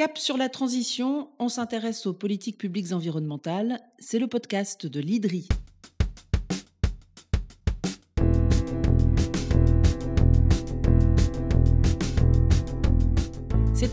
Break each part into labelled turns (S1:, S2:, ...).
S1: Cap sur la transition, on s'intéresse aux politiques publiques environnementales. C'est le podcast de l'IDRI.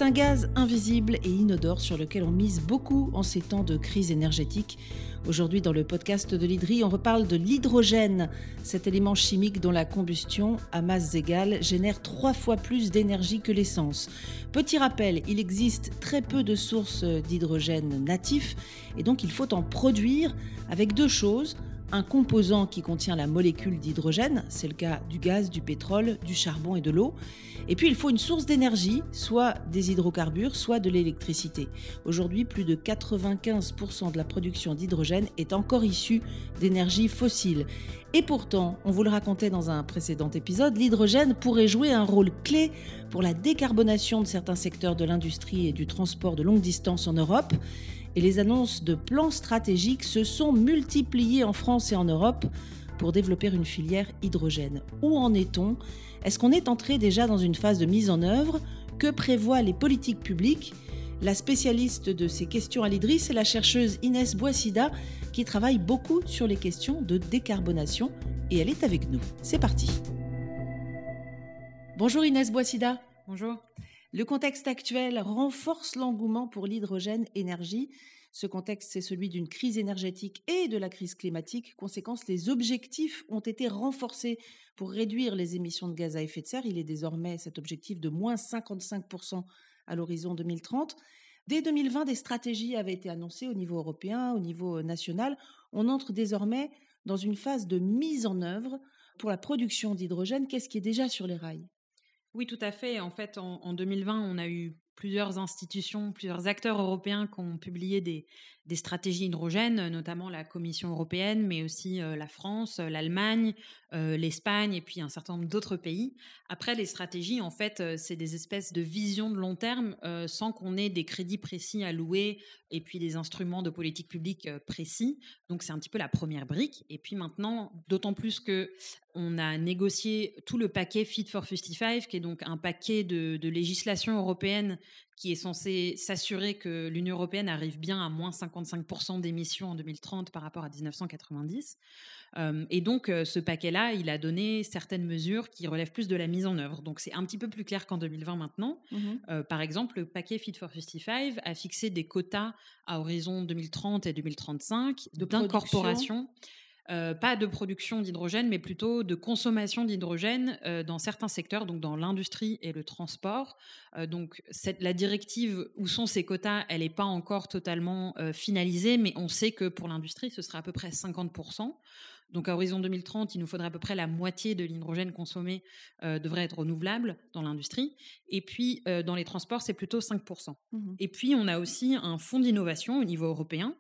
S1: Un gaz invisible et inodore sur lequel on mise beaucoup en ces temps de crise énergétique. Aujourd'hui, dans le podcast de l'Hydri, on reparle de l'hydrogène, cet élément chimique dont la combustion, à masse égale, génère trois fois plus d'énergie que l'essence. Petit rappel, il existe très peu de sources d'hydrogène natifs et donc il faut en produire avec deux choses un composant qui contient la molécule d'hydrogène, c'est le cas du gaz, du pétrole, du charbon et de l'eau. Et puis il faut une source d'énergie, soit des hydrocarbures, soit de l'électricité. Aujourd'hui, plus de 95% de la production d'hydrogène est encore issue d'énergie fossile. Et pourtant, on vous le racontait dans un précédent épisode, l'hydrogène pourrait jouer un rôle clé pour la décarbonation de certains secteurs de l'industrie et du transport de longue distance en Europe et les annonces de plans stratégiques se sont multipliées en France et en Europe pour développer une filière hydrogène. Où en est-on? Est-ce qu'on est entré déjà dans une phase de mise en œuvre? Que prévoient les politiques publiques? La spécialiste de ces questions à l'IDRI, c'est la chercheuse Inès Boissida qui travaille beaucoup sur les questions de décarbonation et elle est avec nous. C'est parti. Bonjour Inès Boissida.
S2: Bonjour.
S1: Le contexte actuel renforce l'engouement pour l'hydrogène énergie. Ce contexte, c'est celui d'une crise énergétique et de la crise climatique. Conséquence, les objectifs ont été renforcés pour réduire les émissions de gaz à effet de serre. Il est désormais cet objectif de moins 55% à l'horizon 2030. Dès 2020, des stratégies avaient été annoncées au niveau européen, au niveau national. On entre désormais dans une phase de mise en œuvre pour la production d'hydrogène. Qu'est-ce qui est déjà sur les rails?
S2: Oui, tout à fait. En fait, en, 2020, on a eu plusieurs institutions, plusieurs acteurs européens qui ont publié des, stratégies hydrogènes, notamment la Commission européenne, mais aussi euh, la France, euh, l'Allemagne, euh, l'Espagne et puis un certain nombre d'autres pays. Après, les stratégies, en fait, c'est des espèces de visions de long terme sans qu'on ait des crédits précis à louer et puis des instruments de politique publique précis. Donc, c'est un petit peu la première brique. Et puis maintenant, d'autant plus que on a négocié tout le paquet Fit for 55, qui est donc un paquet de, de législation européenne qui est censé s'assurer que l'Union européenne arrive bien à moins 55% d'émissions en 2030 par rapport à 1990. Euh, et donc, euh, ce paquet-là, il a donné certaines mesures qui relèvent plus de la mise en œuvre. Donc, c'est un petit peu plus clair qu'en 2020 maintenant. Mmh euh, par exemple, le paquet Fit for 55 a fixé des quotas à horizon 2030 et 2035 d'incorporation euh, pas de production d'hydrogène, mais plutôt de consommation d'hydrogène euh, dans certains secteurs, donc dans l'industrie et le transport. Euh, donc la directive où sont ces quotas, elle n'est pas encore totalement finalisée, mais on sait que pour l'industrie, ce sera à peu près 50%. Donc à horizon 2030, il nous faudrait à peu près la moitié de l'hydrogène consommé devrait être renouvelable dans l'industrie. Et puis dans les transports, c'est plutôt 5%. Mmh et puis on a aussi un fonds d'innovation au niveau européen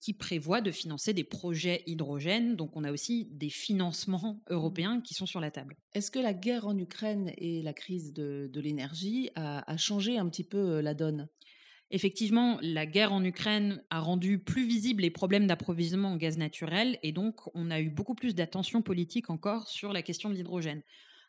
S2: qui prévoit de financer des projets hydrogène. Donc on a aussi des financements mmh. européens qui sont sur la table.
S1: Est-ce que la guerre en Ukraine et la crise de, l'énergie a, changé un petit peu euh, la donne?
S2: Effectivement, la guerre en Ukraine a rendu plus visibles les problèmes d'approvisionnement en gaz naturel et donc on a eu beaucoup plus d'attention politique encore sur la question de l'hydrogène.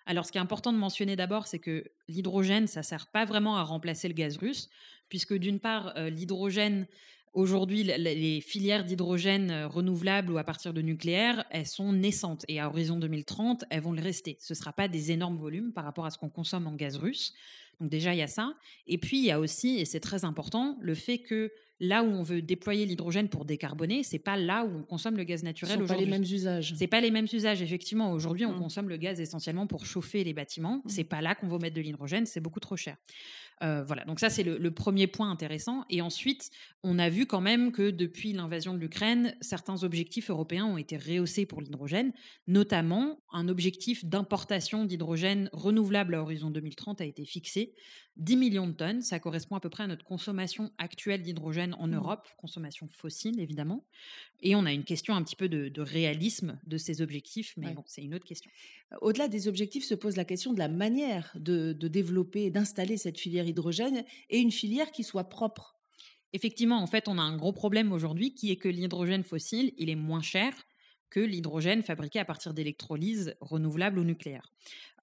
S2: Alors, ce qui est important de mentionner d'abord, c'est que l'hydrogène, ça ne sert pas vraiment à remplacer le gaz russe, puisque d'une part, euh, l'hydrogène Aujourd'hui, les filières d'hydrogène euh, renouvelables ou à partir de nucléaire, elles sont naissantes et à horizon 2030, elles vont le rester. Ce ne sera pas des énormes volumes par rapport à ce qu'on consomme en gaz russe. Donc déjà, il y a ça. Et puis, il y a aussi, et c'est très important, le fait que là où on veut déployer l'hydrogène pour décarboner, c'est pas là où on consomme le gaz naturel aujourd'hui.
S1: Pas les mêmes usages.
S2: C'est pas les mêmes usages, effectivement. Aujourd'hui, on mmh. consomme le gaz essentiellement pour chauffer les bâtiments. Ce mmh. C'est pas là qu'on va mettre de l'hydrogène, c'est beaucoup trop cher. Euh, voilà, donc ça c'est le, premier point intéressant. Et ensuite, on a vu quand même que depuis l'invasion de l'Ukraine, certains objectifs européens ont été rehaussés pour l'hydrogène, notamment un objectif d'importation d'hydrogène renouvelable à horizon 2030 a été fixé. 10 millions de tonnes, ça correspond à peu près à notre consommation actuelle d'hydrogène en mmh. Europe, consommation fossile évidemment. Et on a une question un petit peu de, réalisme de ces objectifs, mais bon, c'est une autre question.
S1: Au-delà des objectifs se pose la question de la manière de, de développer, d'installer cette filière hydrogène et une filière qui soit propre.
S2: Effectivement, en fait, on a un gros problème aujourd'hui qui est que l'hydrogène fossile, il est moins cher que l'hydrogène fabriqué à partir d'électrolyse renouvelable ou nucléaire.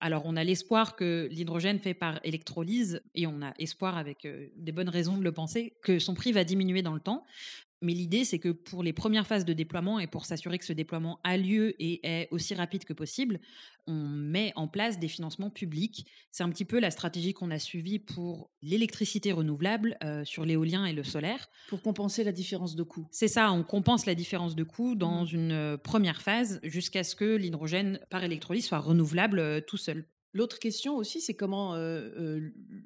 S2: Alors, on a l'espoir que l'hydrogène fait par électrolyse, et on a espoir, avec euh, des bonnes raisons de le penser, que son prix va diminuer dans le temps. Mais l'idée, c'est que pour les premières phases de déploiement et pour s'assurer que ce déploiement a lieu et est aussi rapide que possible, on met en place des financements publics. C'est un petit peu la stratégie qu'on a suivie pour l'électricité renouvelable euh, sur l'éolien et le solaire.
S1: Pour compenser la différence de coût.
S2: C'est ça, on compense la différence de coût dans mmh. une euh, première phase jusqu'à ce que l'hydrogène par électrolyse soit renouvelable euh, tout seul.
S1: L'autre question aussi, c'est comment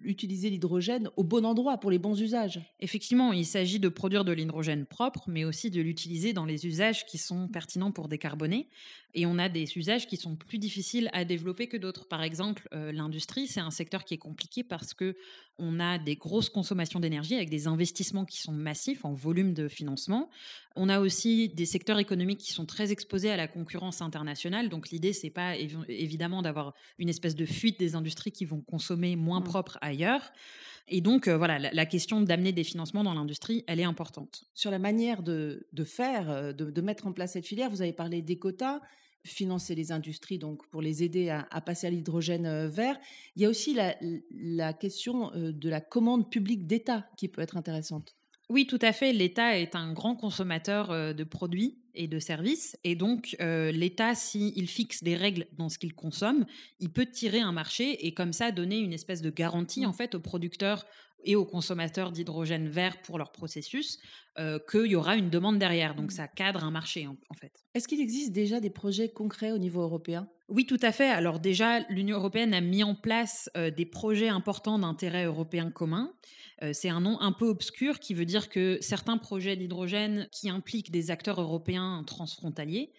S1: utiliser l'hydrogène au bon endroit pour les bons usages.
S2: Effectivement, il s'agit de produire de l'hydrogène propre, mais aussi de l'utiliser dans les usages qui sont pertinents pour décarboner. Et on a des usages qui sont plus difficiles à développer que d'autres. Par exemple, l'industrie, c'est un secteur qui est compliqué parce que on a des grosses consommations d'énergie avec des investissements qui sont massifs en volume de financement. On a aussi des secteurs économiques qui sont très exposés à la concurrence internationale. Donc l'idée, c'est pas évidemment d'avoir une espèce de fuite des industries qui vont consommer moins mmh. propre ailleurs. Et donc, voilà, la, question d'amener des financements dans l'industrie, elle est importante.
S1: Sur la manière de, faire, de, mettre en place cette filière, vous avez parlé des quotas financer les industries, donc pour les aider à, passer à l'hydrogène euh, vert. Il y a aussi la, question euh, de la commande publique d'État qui peut être intéressante.
S2: Oui, tout à fait. L'État est un grand consommateur euh, de produits et de services. Et donc, l'État, s'il fixe des règles dans ce qu'il consomme, il peut tirer un marché et comme ça donner une espèce de garantie mmh. en fait aux producteurs et aux consommateurs d'hydrogène vert pour leur processus euh, qu'il y aura une demande derrière. Donc mmh. ça cadre un marché en, fait.
S1: Est-ce qu'il existe déjà des projets concrets au niveau européen?
S2: Oui, tout à fait. Alors déjà, l'Union européenne a mis en place euh, des projets importants d'intérêt européen commun. Euh, c'est un nom un peu obscur qui veut dire que certains projets d'hydrogène qui impliquent des acteurs européens transfrontaliers,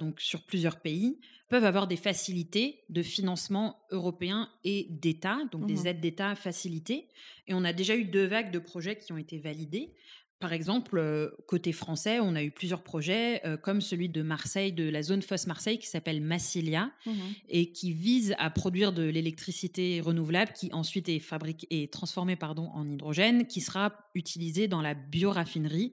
S2: donc sur plusieurs pays, peuvent avoir des facilités de financement européen et d'État, donc des mmh aides d'État facilitées. Et on a déjà eu deux vagues de projets qui ont été validés. Par exemple, euh, côté français, on a eu plusieurs projets, euh, comme celui de Marseille, de la zone Fosse Marseille, qui s'appelle Massilia, mmh et qui vise à produire de l'électricité renouvelable, qui ensuite est fabriquée et transformée pardon, en hydrogène, qui sera utilisée dans la bioraffinerie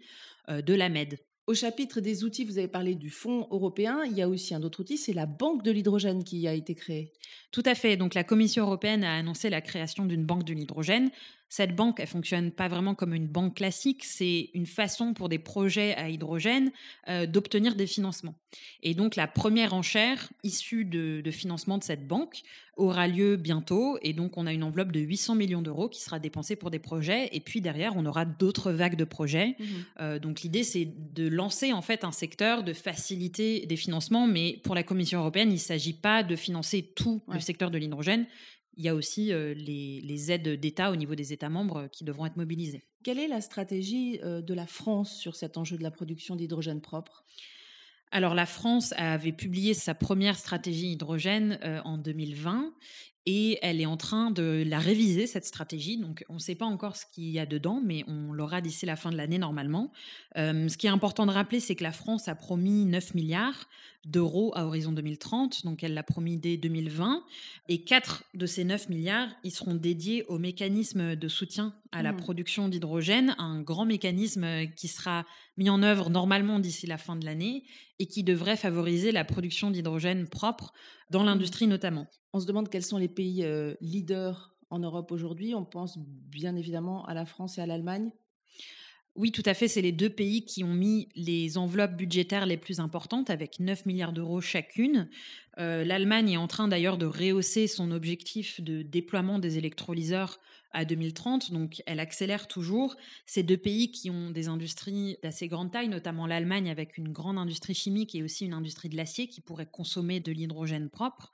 S2: euh, de la Med.
S1: Au chapitre des outils, vous avez parlé du fonds européen. Il y a aussi un autre outil, c'est la banque de l'hydrogène qui a été créée.
S2: Tout à fait. Donc la Commission européenne a annoncé la création d'une banque de l'hydrogène. Cette banque, elle fonctionne pas vraiment comme une banque classique. C'est une façon pour des projets à hydrogène euh, d'obtenir des financements. Et donc la première enchère issue de, de financement de cette banque aura lieu bientôt. Et donc, on a une enveloppe de 800 millions d'euros qui sera dépensée pour des projets. Et puis derrière, on aura d'autres vagues de projets. Mmh euh, donc, l'idée, c'est de lancer en fait un secteur, de faciliter des financements. Mais pour la Commission européenne, il ne s'agit pas de financer tout le secteur de l'hydrogène. Il y a aussi les, aides d'État au niveau des États membres qui devront être mobilisées.
S1: Quelle est la stratégie de la France sur cet enjeu de la production d'hydrogène propre?
S2: Alors la France avait publié sa première stratégie hydrogène euh, en 2020 et elle est en train de la réviser, cette stratégie. Donc, on ne sait pas encore ce qu'il y a dedans, mais on l'aura d'ici la fin de l'année normalement. Euh, ce qui est important de rappeler, c'est que la France a promis 9 milliards d'euros à horizon 2030. Donc, elle l'a promis dès 2020. Et 4 de ces 9 milliards, ils seront dédiés au mécanisme de soutien à la mmh. production d'hydrogène, un grand mécanisme qui sera mis en œuvre normalement d'ici la fin de l'année et qui devrait favoriser la production d'hydrogène propre dans mmh. l'industrie notamment.
S1: On se demande quels sont les pays euh, leaders en Europe aujourd'hui. On pense bien évidemment à la France et à l'Allemagne.
S2: Oui, tout à fait. C'est les deux pays qui ont mis les enveloppes budgétaires les plus importantes, avec 9 milliards d'euros chacune. Euh, L'Allemagne est en train d'ailleurs de rehausser son objectif de déploiement des électrolyseurs à 2030, donc elle accélère toujours. Ces deux pays qui ont des industries d'assez grande taille, notamment l'Allemagne avec une grande industrie chimique et aussi une industrie de l'acier qui pourrait consommer de l'hydrogène propre.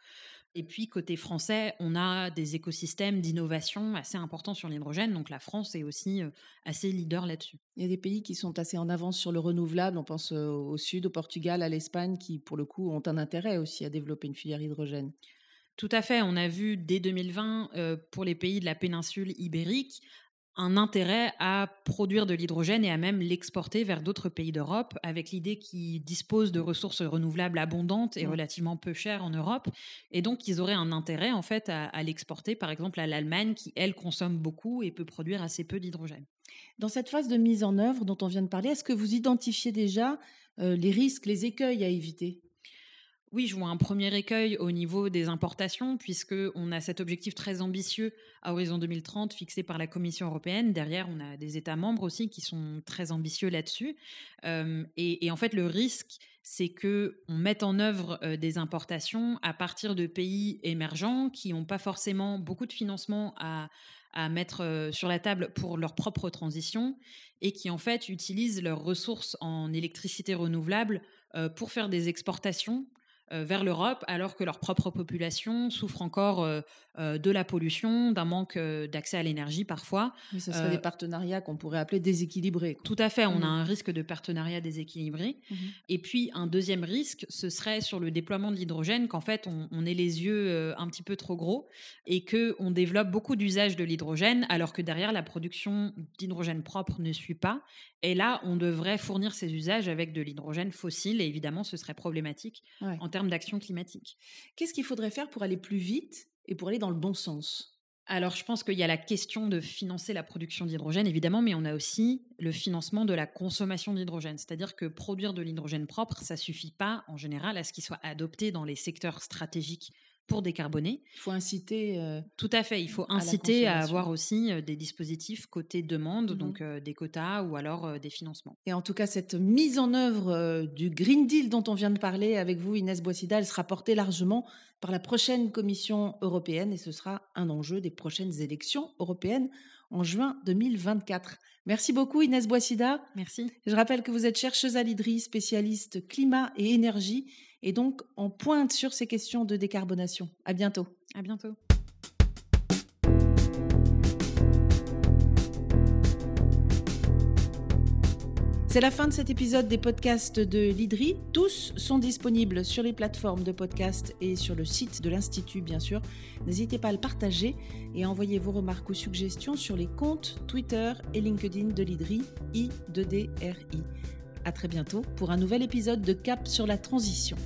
S2: Et puis, côté français, on a des écosystèmes d'innovation assez importants sur l'hydrogène. Donc, la France est aussi assez leader là-dessus.
S1: Il y a des pays qui sont assez en avance sur le renouvelable. On pense au sud, au Portugal, à l'Espagne, qui, pour le coup, ont un intérêt aussi à développer une filière hydrogène.
S2: Tout à fait. On a vu dès 2020, euh, pour les pays de la péninsule ibérique, un intérêt à produire de l'hydrogène et à même l'exporter vers d'autres pays d'Europe, avec l'idée qu'ils disposent de ressources renouvelables abondantes et relativement peu chères en Europe. Et donc, ils auraient un intérêt, en fait, à, l'exporter, par exemple, à l'Allemagne, qui, elle, consomme beaucoup et peut produire assez peu d'hydrogène.
S1: Dans cette phase de mise en œuvre dont on vient de parler, est-ce que vous identifiez déjà euh, les risques, les écueils à éviter?
S2: Oui, je vois un premier écueil au niveau des importations, puisqu'on a cet objectif très ambitieux à horizon 2030 fixé par la Commission européenne. Derrière, on a des États membres aussi qui sont très ambitieux là-dessus. Euh, et, en fait, le risque, c'est que on mette en œuvre euh, des importations à partir de pays émergents qui n'ont pas forcément beaucoup de financement à, à mettre euh, sur la table pour leur propre transition et qui en fait utilisent leurs ressources en électricité renouvelable pour faire des exportations vers l'Europe, alors que leur propre population souffre encore euh, euh, de la pollution, d'un manque d'accès à l'énergie parfois.
S1: Mais ce serait des partenariats qu'on pourrait appeler déséquilibrés.
S2: Tout à fait, on a mmh. un risque de partenariat déséquilibré. Mmh et puis un deuxième risque, ce serait sur le déploiement de l'hydrogène, qu'en fait on, ait les yeux un petit peu trop gros et qu'on développe beaucoup d'usages de l'hydrogène, alors que derrière la production d'hydrogène propre ne suit pas. Et là, on devrait fournir ces usages avec de l'hydrogène fossile, et évidemment, ce serait problématique en termes d'action climatique.
S1: Qu'est-ce qu'il faudrait faire pour aller plus vite et pour aller dans le bon sens?
S2: Alors, je pense qu'il y a la question de financer la production d'hydrogène, évidemment, mais on a aussi le financement de la consommation d'hydrogène. C'est-à-dire que produire de l'hydrogène propre, ça suffit pas, en général, à ce qu'il soit adopté dans les secteurs stratégiques pour décarboner.
S1: Il faut inciter. Euh,
S2: Tout à fait. Il faut inciter à, avoir aussi euh, des dispositifs côté demande, mmh donc euh, des quotas ou alors des financements.
S1: Et en tout cas, cette mise en œuvre du Green Deal dont on vient de parler avec vous, Inès Boissida, elle sera portée largement par la prochaine Commission européenne et ce sera un enjeu des prochaines élections européennes en juin 2024. Merci beaucoup Inès Boissida.
S2: Merci.
S1: Je rappelle que vous êtes chercheuse à l'IDRI, spécialiste climat et énergie et donc on pointe sur ces questions de décarbonation. À bientôt.
S2: À bientôt.
S1: C'est la fin de cet épisode des podcasts de l'IDRI. Tous sont disponibles sur les plateformes de podcast et sur le site de l'Institut, bien sûr. N'hésitez pas à le partager et à envoyer vos remarques ou suggestions sur les comptes Twitter et LinkedIn de l'IDRI, I2DRI. À très bientôt pour un nouvel épisode de Cap sur la transition.